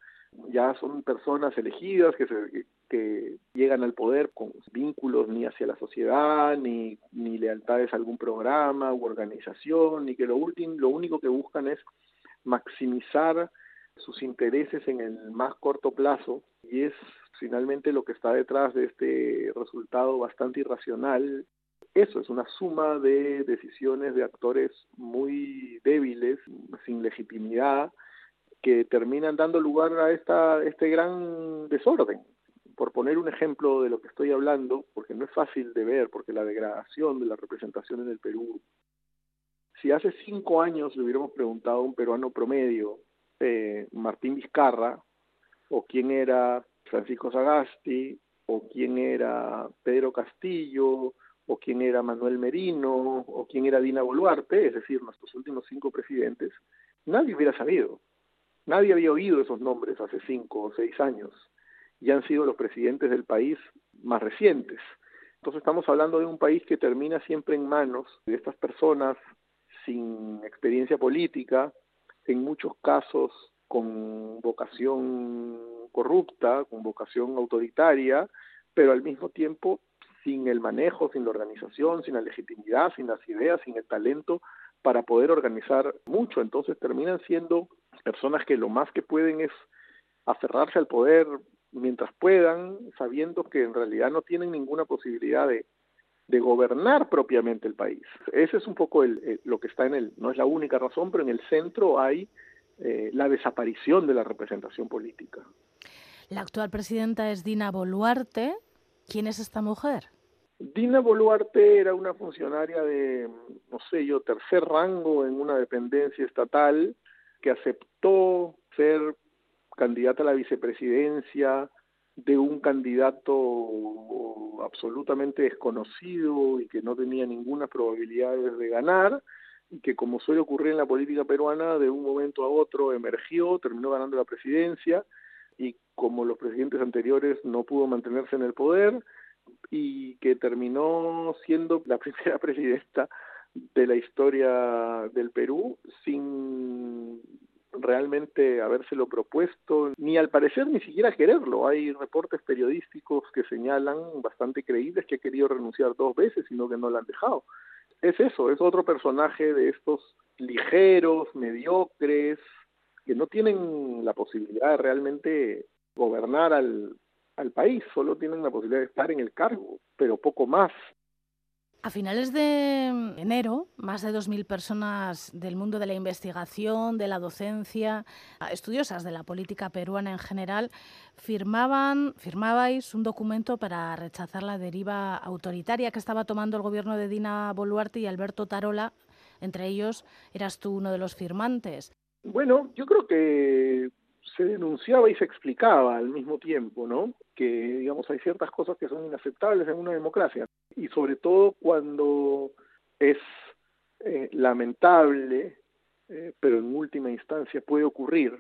ya son personas elegidas que, se, que llegan al poder con vínculos ni hacia la sociedad, ni, ni lealtades a algún programa u organización, ni que lo, último, lo único que buscan es maximizar sus intereses en el más corto plazo y es finalmente lo que está detrás de este resultado bastante irracional. Eso es una suma de decisiones de actores muy débiles, sin legitimidad, que terminan dando lugar a esta, este gran desorden. Por poner un ejemplo de lo que estoy hablando, porque no es fácil de ver, porque la degradación de la representación en el Perú, si hace cinco años le hubiéramos preguntado a un peruano promedio, eh, Martín Vizcarra, o quién era Francisco Sagasti, o quién era Pedro Castillo, o quién era Manuel Merino, o quién era Dina Boluarte, es decir, nuestros últimos cinco presidentes, nadie hubiera sabido. Nadie había oído esos nombres hace cinco o seis años y han sido los presidentes del país más recientes. Entonces estamos hablando de un país que termina siempre en manos de estas personas sin experiencia política, en muchos casos con vocación corrupta, con vocación autoritaria, pero al mismo tiempo sin el manejo, sin la organización, sin la legitimidad, sin las ideas, sin el talento para poder organizar mucho. Entonces terminan siendo personas que lo más que pueden es aferrarse al poder mientras puedan, sabiendo que en realidad no tienen ninguna posibilidad de, gobernar propiamente el país. Ese es un poco el, lo que está en el, no es la única razón, pero en el centro hay eh, la desaparición de la representación política. La actual presidenta es Dina Boluarte. ¿Quién es esta mujer? Dina Boluarte era una funcionaria de, no sé yo, tercer rango en una dependencia estatal que aceptó ser candidata a la vicepresidencia de un candidato absolutamente desconocido y que no tenía ninguna probabilidad de ganar y que como suele ocurrir en la política peruana de un momento a otro emergió, terminó ganando la presidencia y como los presidentes anteriores no pudo mantenerse en el poder, y que terminó siendo la primera presidenta de la historia del Perú sin realmente habérselo propuesto, ni al parecer ni siquiera quererlo. Hay reportes periodísticos que señalan bastante creíbles que ha querido renunciar dos veces, sino que no la han dejado. Es eso, es otro personaje de estos ligeros, mediocres, que no tienen la posibilidad de realmente gobernar al, al país, solo tienen la posibilidad de estar en el cargo, pero poco más. A finales de enero, más de 2.000 personas del mundo de la investigación, de la docencia, estudiosas de la política peruana en general, firmaban, firmabais un documento para rechazar la deriva autoritaria que estaba tomando el gobierno de Dina Boluarte y Alberto Tarola. Entre ellos, eras tú uno de los firmantes. Bueno, yo creo que se denunciaba y se explicaba al mismo tiempo, ¿no? Que, digamos, hay ciertas cosas que son inaceptables en una democracia. Y sobre todo cuando es eh, lamentable, eh, pero en última instancia puede ocurrir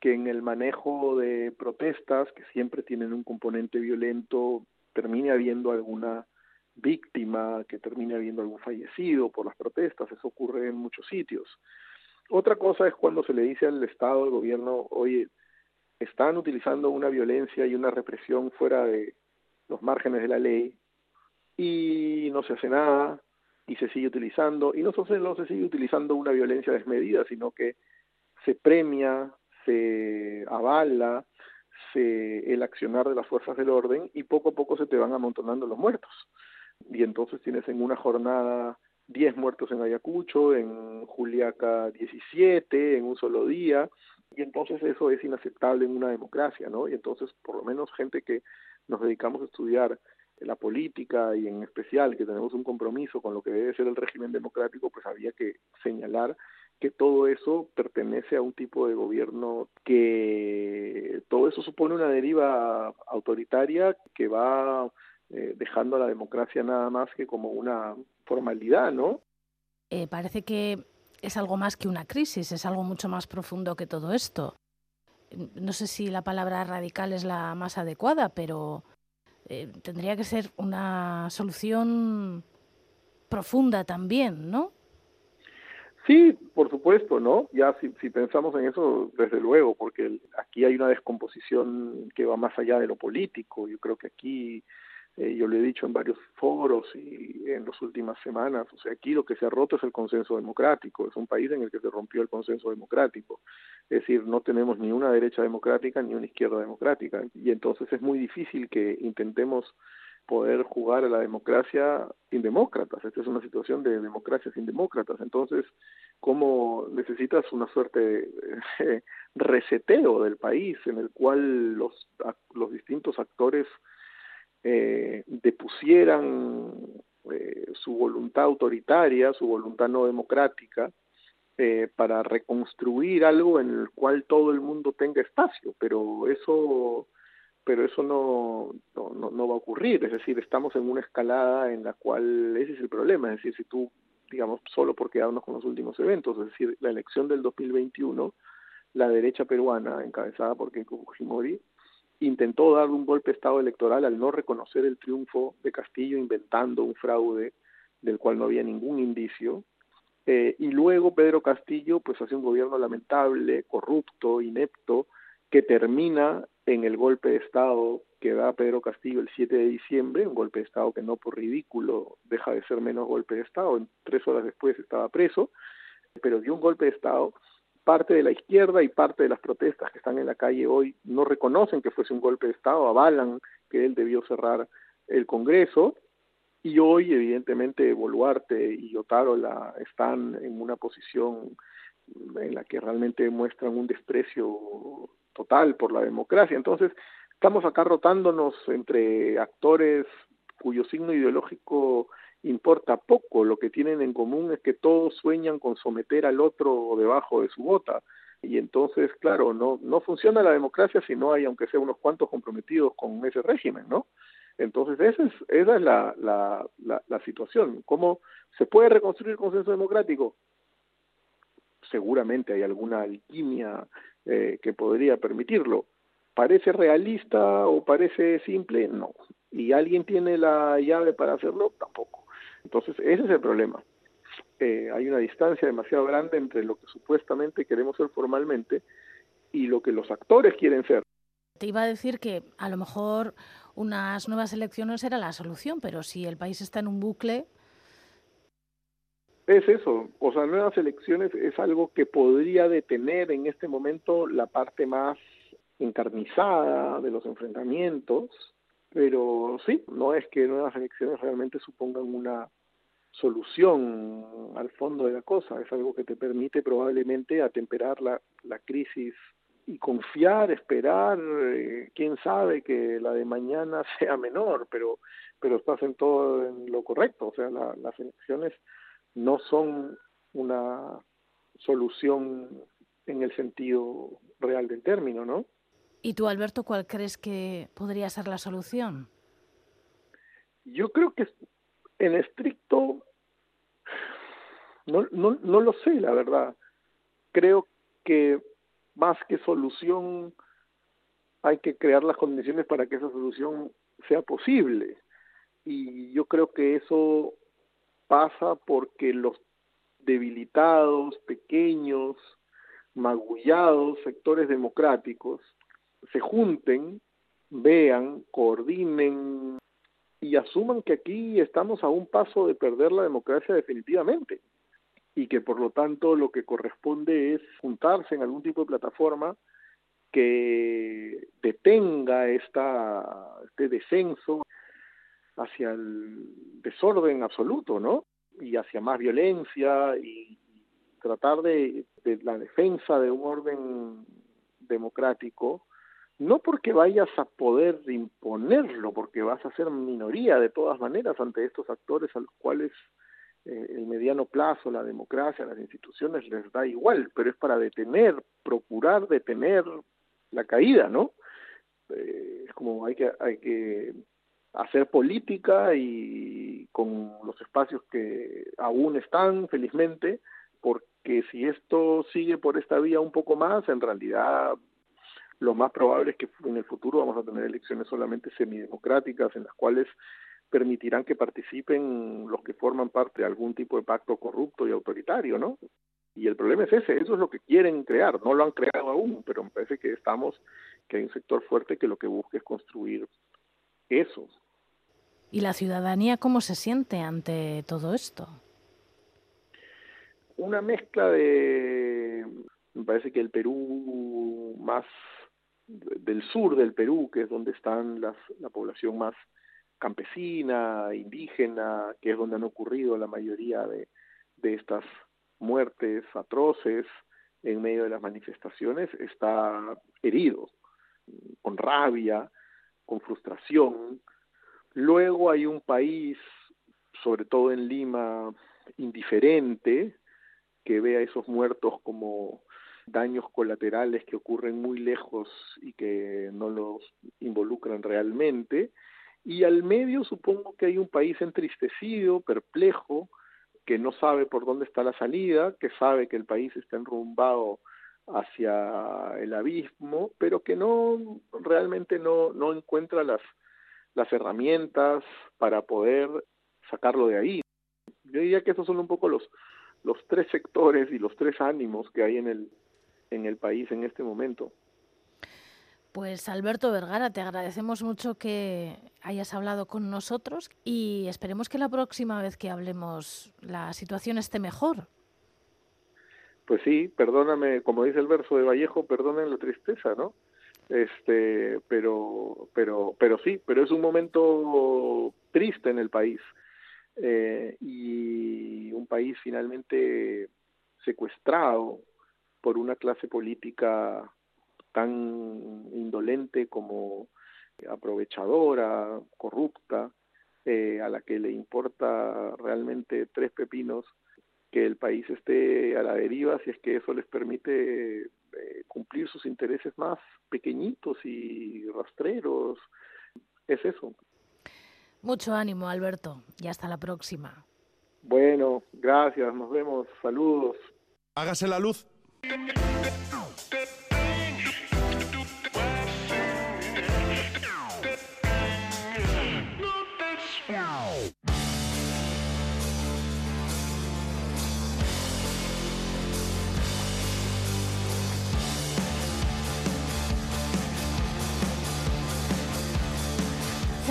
que en el manejo de protestas, que siempre tienen un componente violento, termine habiendo alguna víctima, que termine habiendo algún fallecido por las protestas. Eso ocurre en muchos sitios. Otra cosa es cuando se le dice al Estado, al gobierno, oye, están utilizando una violencia y una represión fuera de los márgenes de la ley y no se hace nada y se sigue utilizando, y no solo no se sigue utilizando una violencia desmedida, sino que se premia, se avala se, el accionar de las fuerzas del orden y poco a poco se te van amontonando los muertos. Y entonces tienes en una jornada 10 muertos en Ayacucho, en Juliaca 17, en un solo día, Y entonces eso es inaceptable en una democracia, ¿no? Y entonces, por lo menos gente que nos dedicamos a estudiar la política y en especial que tenemos un compromiso con lo que debe ser el régimen democrático, pues había que señalar que todo eso pertenece a un tipo de gobierno que todo eso supone una deriva autoritaria que va eh, dejando a la democracia nada más que como una formalidad, ¿no? Eh, parece que es algo más que una crisis, es algo mucho más profundo que todo esto. No sé si la palabra radical es la más adecuada, pero eh, tendría que ser una solución profunda también, ¿no? Sí, por supuesto, ¿no? Ya si, si pensamos en eso, desde luego, porque aquí hay una descomposición que va más allá de lo político. Yo creo que aquí eh, yo lo he dicho en varios foros y en las últimas semanas, o sea, aquí lo que se ha roto es el consenso democrático, es un país en el que se rompió el consenso democrático, es decir, no tenemos ni una derecha democrática ni una izquierda democrática, y entonces es muy difícil que intentemos poder jugar a la democracia sin demócratas. Esta es una situación de democracia sin demócratas. Entonces, ¿cómo necesitas una suerte de reseteo del país en el cual los, los distintos actores eh, depusieran eh, su voluntad autoritaria, su voluntad no democrática, eh, para reconstruir algo en el cual todo el mundo tenga espacio, pero eso pero eso no, no, no, va a ocurrir, es decir, estamos en una escalada en la cual ese es el problema, es decir, si tú, digamos, solo por quedarnos con los últimos eventos, es decir, la elección del 2021, la derecha peruana, encabezada por Keiko Fujimori, intentó dar un golpe de Estado electoral al no reconocer el triunfo de Castillo inventando un fraude del cual no había ningún indicio. Eh, y luego Pedro Castillo pues hace un gobierno lamentable, corrupto, inepto, que termina en el golpe de Estado que da Pedro Castillo el 7 de diciembre, un golpe de Estado que no por ridículo deja de ser menos golpe de Estado, tres horas después estaba preso, pero dio un golpe de Estado parte de la izquierda y parte de las protestas que están en la calle hoy no reconocen que fuese un golpe de Estado, avalan que él debió cerrar el Congreso y hoy evidentemente Boluarte y Otárola están en una posición en la que realmente muestran un desprecio total por la democracia. Entonces, estamos acá rotándonos entre actores cuyo signo ideológico importa poco, lo que tienen en común es que todos sueñan con someter al otro debajo de su bota. Y entonces, claro, no, no funciona la democracia si no hay, aunque sea unos cuantos comprometidos con ese régimen, ¿no? Entonces, esa es, esa es la, la, la, situación. ¿Cómo se puede reconstruir el consenso democrático? Seguramente hay alguna alquimia eh, que podría permitirlo. ¿Parece realista o parece simple? No. ¿Y alguien tiene la llave para hacerlo? Tampoco. Entonces, ese es el problema. Eh, hay una distancia demasiado grande entre lo que supuestamente queremos ser formalmente y lo que los actores quieren ser. Te iba a decir que a lo mejor unas nuevas elecciones era la solución, pero si el país está en un bucle... Es eso, o sea, nuevas elecciones es algo que podría detener en este momento la parte más encarnizada de los enfrentamientos, pero sí, no es que nuevas elecciones realmente supongan una solución al fondo de la cosa, es algo que te permite probablemente atemperar la, la crisis y confiar, esperar, eh, quién sabe que la de mañana sea menor, pero, pero estás en todo en lo correcto, o sea, las elecciones no son una solución en el sentido real del término, ¿no? ¿Y tú, Alberto, cuál crees que podría ser la solución? Yo creo que en estricto, no, no, no lo sé, la verdad. Creo que más que solución, hay que crear las condiciones para que esa solución sea posible. Y yo creo que eso pasa porque los debilitados, pequeños, magullados sectores democráticos se junten, vean, coordinen y asuman que aquí estamos a un paso de perder la democracia definitivamente y que por lo tanto lo que corresponde es juntarse en algún tipo de plataforma que detenga esta, este descenso hacia el desorden absoluto, ¿no? Y hacia más violencia y tratar de, de la defensa de un orden democrático, no porque vayas a poder imponerlo, porque vas a ser minoría de todas maneras ante estos actores a los cuales eh, el mediano plazo, la democracia, las instituciones les da igual, pero es para detener, procurar detener la caída, ¿no? Eh, es como hay que, hay que hacer política y con los espacios que aún están, felizmente, porque si esto sigue por esta vía un poco más, en realidad lo más probable es que en el futuro vamos a tener elecciones solamente semidemocráticas en las cuales permitirán que participen los que forman parte de algún tipo de pacto corrupto y autoritario, ¿no? Y el problema es ese, eso es lo que quieren crear, no lo han creado aún, pero me parece que estamos, que hay un sector fuerte que lo que busca es construir eso. ¿Y la ciudadanía cómo se siente ante todo esto? Una mezcla de, me parece que el Perú más del sur del Perú, que es donde están las, la población más campesina, indígena, que es donde han ocurrido la mayoría de, de estas muertes atroces en medio de las manifestaciones, está herido, con rabia, con frustración. Luego hay un país, sobre todo en Lima, indiferente, que ve a esos muertos como daños colaterales que ocurren muy lejos y que no los involucran realmente. Y al medio supongo que hay un país entristecido, perplejo, que no sabe por dónde está la salida, que sabe que el país está enrumbado hacia el abismo, pero que no realmente no, no encuentra las, las herramientas para poder sacarlo de ahí. Yo diría que esos son un poco los, los tres sectores y los tres ánimos que hay en el, en el país en este momento. Pues Alberto Vergara, te agradecemos mucho que hayas hablado con nosotros y esperemos que la próxima vez que hablemos la situación esté mejor. Pues sí, perdóname, como dice el verso de Vallejo, perdonen la tristeza, ¿no? Este, pero, pero, pero sí, pero es un momento triste en el país eh, y un país finalmente secuestrado por una clase política tan indolente como aprovechadora, corrupta, eh, a la que le importa realmente tres pepinos que el país esté a la deriva si es que eso les permite eh, cumplir sus intereses más pequeñitos y rastreros. Es eso. Mucho ánimo, Alberto, y hasta la próxima. Bueno, gracias, nos vemos, saludos. Hágase la luz. Thank you.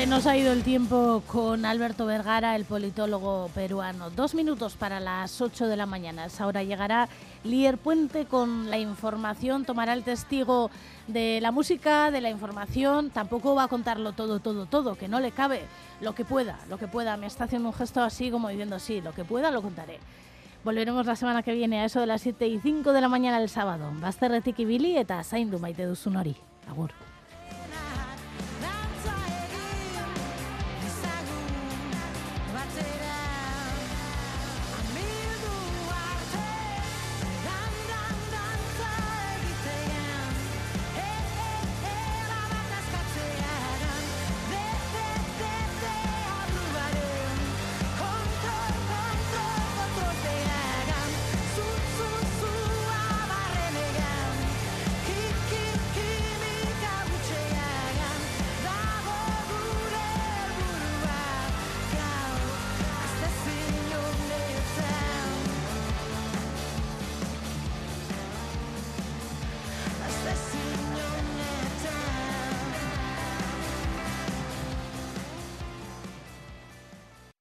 Se nos ha ido el tiempo con Alberto Vergara, el politólogo peruano. Dos minutos para las ocho de la mañana. Ahora llegará Lier Puente con la información, tomará el testigo de la música, de la información. Tampoco va a contarlo todo, todo, todo, que no le cabe. Lo que pueda, lo que pueda. Me está haciendo un gesto así como diciendo, sí, lo que pueda lo contaré. Volveremos la semana que viene a eso de las 7 y 5 de la mañana el sábado. Bazterretik ibili eta zaindu maite duzun hori. Agur.